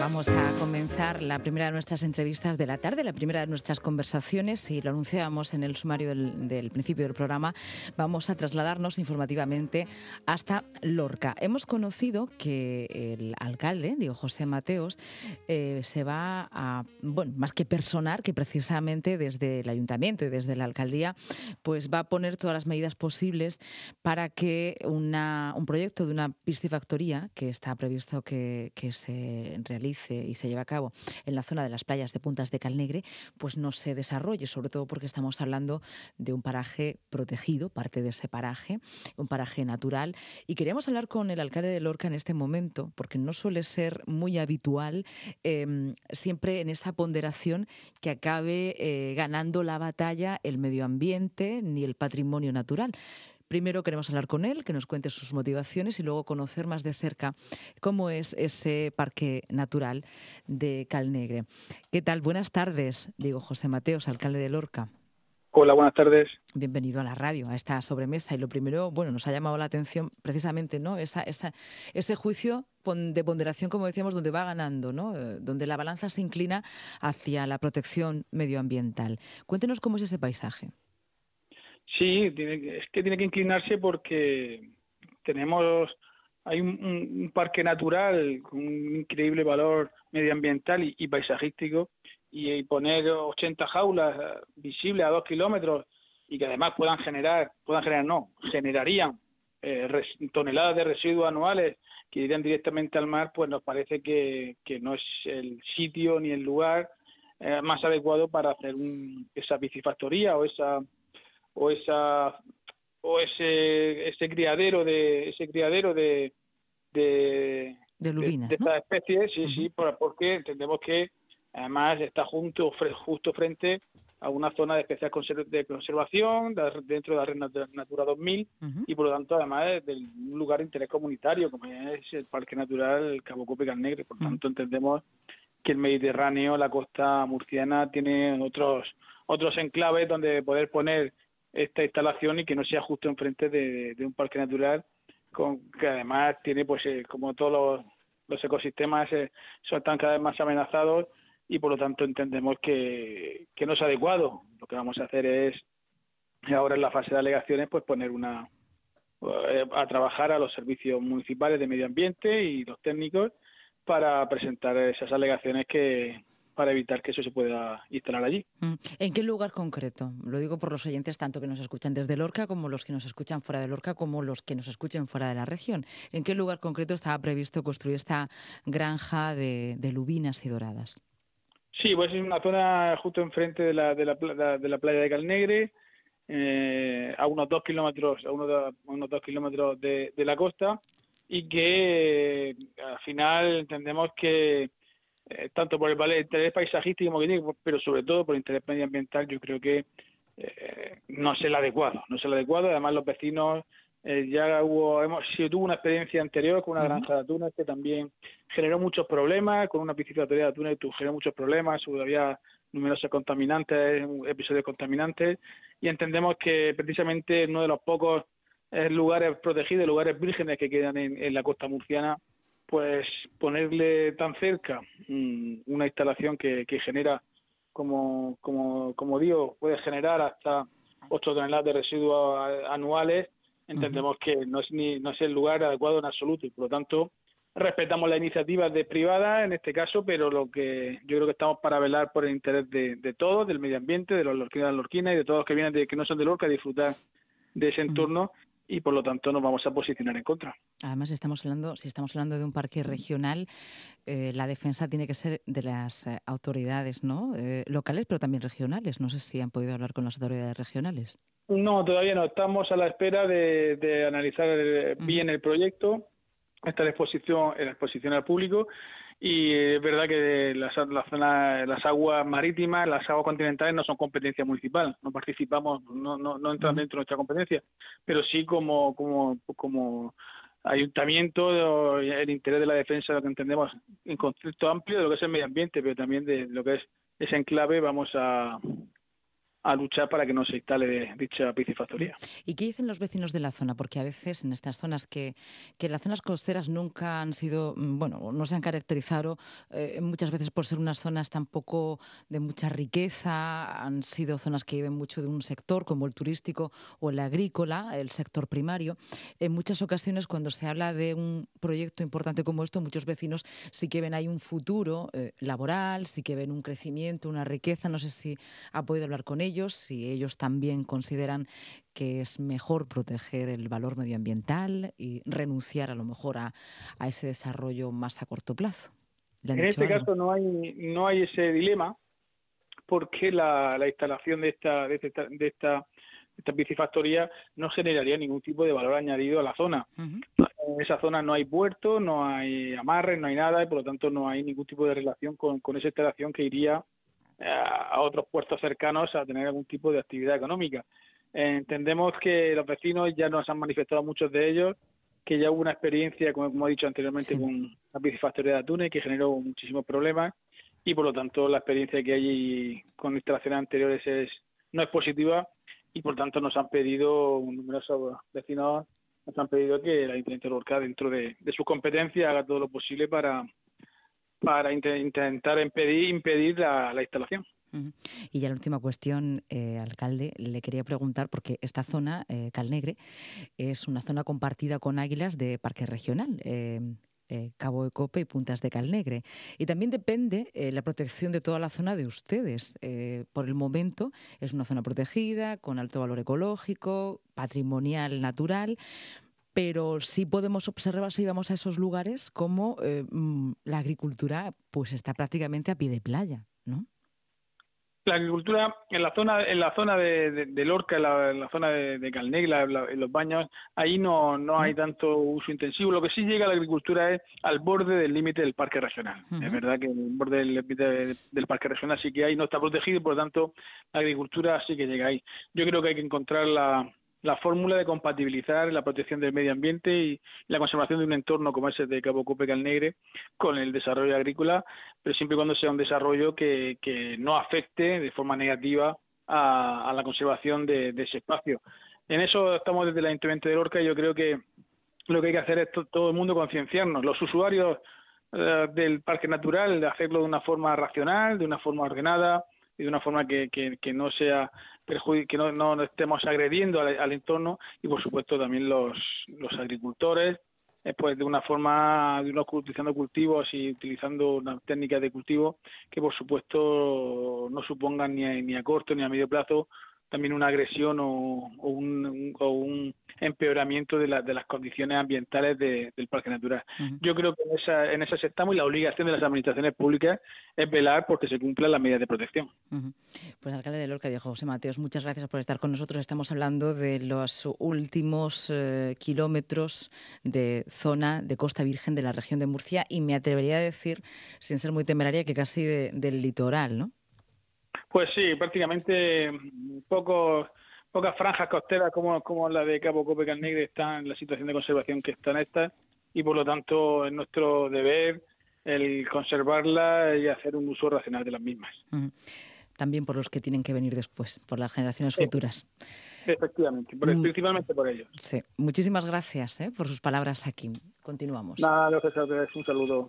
Vamos a comenzar la primera de nuestras entrevistas de la tarde, la primera de nuestras conversaciones, y lo anunciábamos en el sumario del, principio del programa. Vamos a trasladarnos informativamente hasta Lorca. Hemos conocido que el alcalde, digo José Mateos, eh, se va a, bueno, más que personar, que precisamente desde el ayuntamiento y desde la alcaldía, pues va a poner todas las medidas posibles para que una, un proyecto de una piscifactoría que está previsto que se realice y se lleva a cabo en la zona de las playas de Puntas de Calnegre, pues no se desarrolle, sobre todo porque estamos hablando de un paraje protegido, parte de ese paraje, un paraje natural. Y queríamos hablar con el alcalde de Lorca en este momento, porque no suele ser muy habitual em, siempre en esa ponderación que acabe eh, ganando la batalla el medio ambiente ni el patrimonio natural. Primero queremos hablar con él, que nos cuente sus motivaciones y luego conocer más de cerca cómo es ese parque natural de Calnegre. ¿Qué tal? Buenas tardes, digo José Mateos, alcalde de Lorca. Hola, buenas tardes. Bienvenido a la radio, a esta sobremesa. Y lo primero, bueno, nos ha llamado la atención precisamente, ¿no? Esa, esa, ese juicio de ponderación, como decíamos, donde va ganando, ¿no? Eh, donde la balanza se inclina hacia la protección medioambiental. Cuéntenos cómo es ese paisaje. Sí, tiene, es que tiene que inclinarse porque tenemos, hay un, parque natural con un increíble valor medioambiental y, paisajístico y, poner 80 jaulas visibles a dos kilómetros y que además puedan generar, puedan generar, no, generarían eh, toneladas de residuos anuales que irían directamente al mar, pues nos parece que, que no es el sitio ni el lugar eh, más adecuado para hacer un, esa piscifactoría o esa o esa o ese ese criadero de ese criadero de de, de, de, esta especie sí sí porque entendemos que además está junto justo frente a una zona de especial de conservación dentro de la red Natura 2000 y por lo tanto además es de un lugar de interés comunitario como es el Parque Natural Cabo Cope Negre por tanto entendemos que el Mediterráneo la costa murciana tiene otros otros enclaves donde poder poner esta instalación y que no sea justo enfrente de, un parque natural con que además tiene pues eh, como todos los, ecosistemas eh, son están cada vez más amenazados y por lo tanto entendemos que, que no es adecuado. Lo que vamos a hacer es ahora en la fase de alegaciones pues poner una eh, a trabajar a los servicios municipales de medio ambiente y los técnicos para presentar esas alegaciones que, para evitar que eso se pueda instalar allí. Mm. ¿En qué lugar concreto? Lo digo por los oyentes tanto que nos escuchan desde Lorca como los que nos escuchan fuera de Lorca como los que nos escuchen fuera de la región. ¿En qué lugar concreto estaba previsto construir esta granja de, lubinas y doradas? Sí, pues es una zona justo enfrente de la, de la, de la playa de Calnegre, eh, a unos dos kilómetros, a unos, unos dos kilómetros de, de la costa, y que al final entendemos que eh, tanto por el interés paisajístico que tiene, pero sobre todo por el interés medioambiental, yo creo que eh, no es el adecuado, no es el adecuado. Además, los vecinos eh, ya hubo, hemos, si tuvo una experiencia anterior con una granja de atunes que también generó muchos problemas, con una piscifactoría de atunes que generó muchos problemas, había numerosos contaminantes, episodios contaminantes, y entendemos que precisamente uno de los pocos lugares protegidos, lugares vírgenes que quedan en la costa murciana, pues ponerle tan cerca mm, una instalación que, genera, como, como, como digo, puede generar hasta 8 toneladas de residuos anuales, entendemos que no es, ni, no es el lugar adecuado en absoluto y por lo tanto respetamos las iniciativas de privadas en este caso, pero lo que yo creo que estamos para velar por el interés de, de todos, del medio ambiente, de los lorquinas, lorquinas y de todos los que vienen de que no son de Lorca a disfrutar de ese entorno y por lo tanto nos vamos a posicionar en contra. Además, estamos hablando, si estamos hablando de un parque regional, eh, la defensa tiene que ser de las eh, autoridades ¿no? Eh, locales, pero también regionales. No sé si han podido hablar con las autoridades regionales. No, todavía no. Estamos a la espera de, analizar bien el proyecto, esta exposición, la exposición al público y es verdad que las, las aguas marítimas, las aguas continentales no son competencia municipal, no participamos, no, no, no entran dentro de nuestra competencia, pero sí como, como, como ayuntamiento el interés de la defensa, lo que entendemos en concepto amplio de lo que es el medio ambiente, pero también de lo que es ese enclave, vamos a, a luchar para que no se instale dicha piscifactoría. ¿Y qué dicen los vecinos de la zona? Porque a veces en estas zonas que, que las zonas costeras nunca han sido, mm, bueno, no se han caracterizado eh, muchas veces por ser unas zonas tampoco de mucha riqueza, han sido zonas que viven mucho de un sector como el turístico o el agrícola, el sector primario. En muchas ocasiones cuando se habla de un proyecto importante como esto, muchos vecinos sí que ven ahí un futuro eh, laboral, sí que ven un crecimiento, una riqueza. No sé si ha podido hablar con ellos si ellos también consideran que es mejor proteger el valor medioambiental y renunciar a lo mejor a, ese desarrollo más a corto plazo. En este caso no hay, no hay ese dilema porque la, instalación de esta, de esta, de esta esta piscifactoría no generaría ningún tipo de valor añadido a la zona. En esa zona no hay puerto, no hay amarres, no hay nada y por lo tanto no hay ningún tipo de relación con, con esa instalación que iría a otros puertos cercanos a tener algún tipo de actividad económica. entendemos que los vecinos ya nos han manifestado muchos de ellos que ya hubo una experiencia, como, he dicho anteriormente, con la piscifactoría de Atunes que generó muchísimos problemas y por lo tanto la experiencia que hay con instalaciones anteriores es no es positiva y por tanto nos han pedido numerosos vecinos nos han pedido que la Intendente Lorca dentro de, de su competencia haga todo lo posible para para intentar impedir, impedir la, instalación. Y ya la última cuestión, eh, alcalde, le quería preguntar, porque esta zona, eh, Calnegre, es una zona compartida con Águilas de Parque Regional. Eh, Cabo de Cope y Puntas de Calnegre. Y también depende la protección de toda la zona de ustedes. por el momento es una zona protegida, con alto valor ecológico, patrimonial, natural, pero sí podemos observar si vamos a esos lugares como eh, mm, la agricultura pues está prácticamente a pie de playa, ¿no? La agricultura en la zona en la zona de, Lorca, en la, zona de, de Calnegla, en los baños, ahí no, no hay tanto uso intensivo. Lo que sí llega a la agricultura es al borde del límite del parque regional. Es verdad que el borde del límite del parque regional sí que hay, no está protegido y por lo tanto la agricultura sí que llega ahí. Yo creo que hay que encontrar la, la fórmula de compatibilizar la protección del medio ambiente y la conservación de un entorno como ese de Cabo Cope Calnegre con el desarrollo agrícola, pero siempre y cuando sea un desarrollo que, que no afecte de forma negativa a, la conservación de, ese espacio. En eso estamos desde el Ayuntamiento de Lorca y yo creo que lo que hay que hacer es todo el mundo concienciarnos. Los usuarios eh, del parque natural, de hacerlo de una forma racional, de una forma ordenada, y de una forma que, que, no sea que no, no estemos agrediendo al, entorno y por supuesto también los, los agricultores eh, pues de una forma de unos utilizando cultivos y utilizando una técnica de cultivo que por supuesto no supongan ni ni a corto ni a medio plazo también una agresión o, un, o un, empeoramiento de, de, las condiciones ambientales del parque natural. Yo creo que en esa, en esas estamos y la obligación de las administraciones públicas es velar porque se cumplan las medidas de protección. Pues alcalde de Lorca, Diego José Mateos, muchas gracias por estar con nosotros. Estamos hablando de los últimos eh, kilómetros de zona de Costa Virgen de la región de Murcia y me atrevería a decir, sin ser muy temeraria, que casi del litoral, ¿no? Pues sí, prácticamente pocos pocas franjas costeras como, como la de Cabo Cope Negre están en la situación de conservación que están estas y por lo tanto es nuestro deber el conservarla y hacer un uso racional de las mismas. También por los que tienen que venir después, por las generaciones futuras. Efectivamente, mm. principalmente por ellos. Sí. Muchísimas gracias ¿eh? por sus palabras aquí. Continuamos. Nada, ustedes. Un saludo.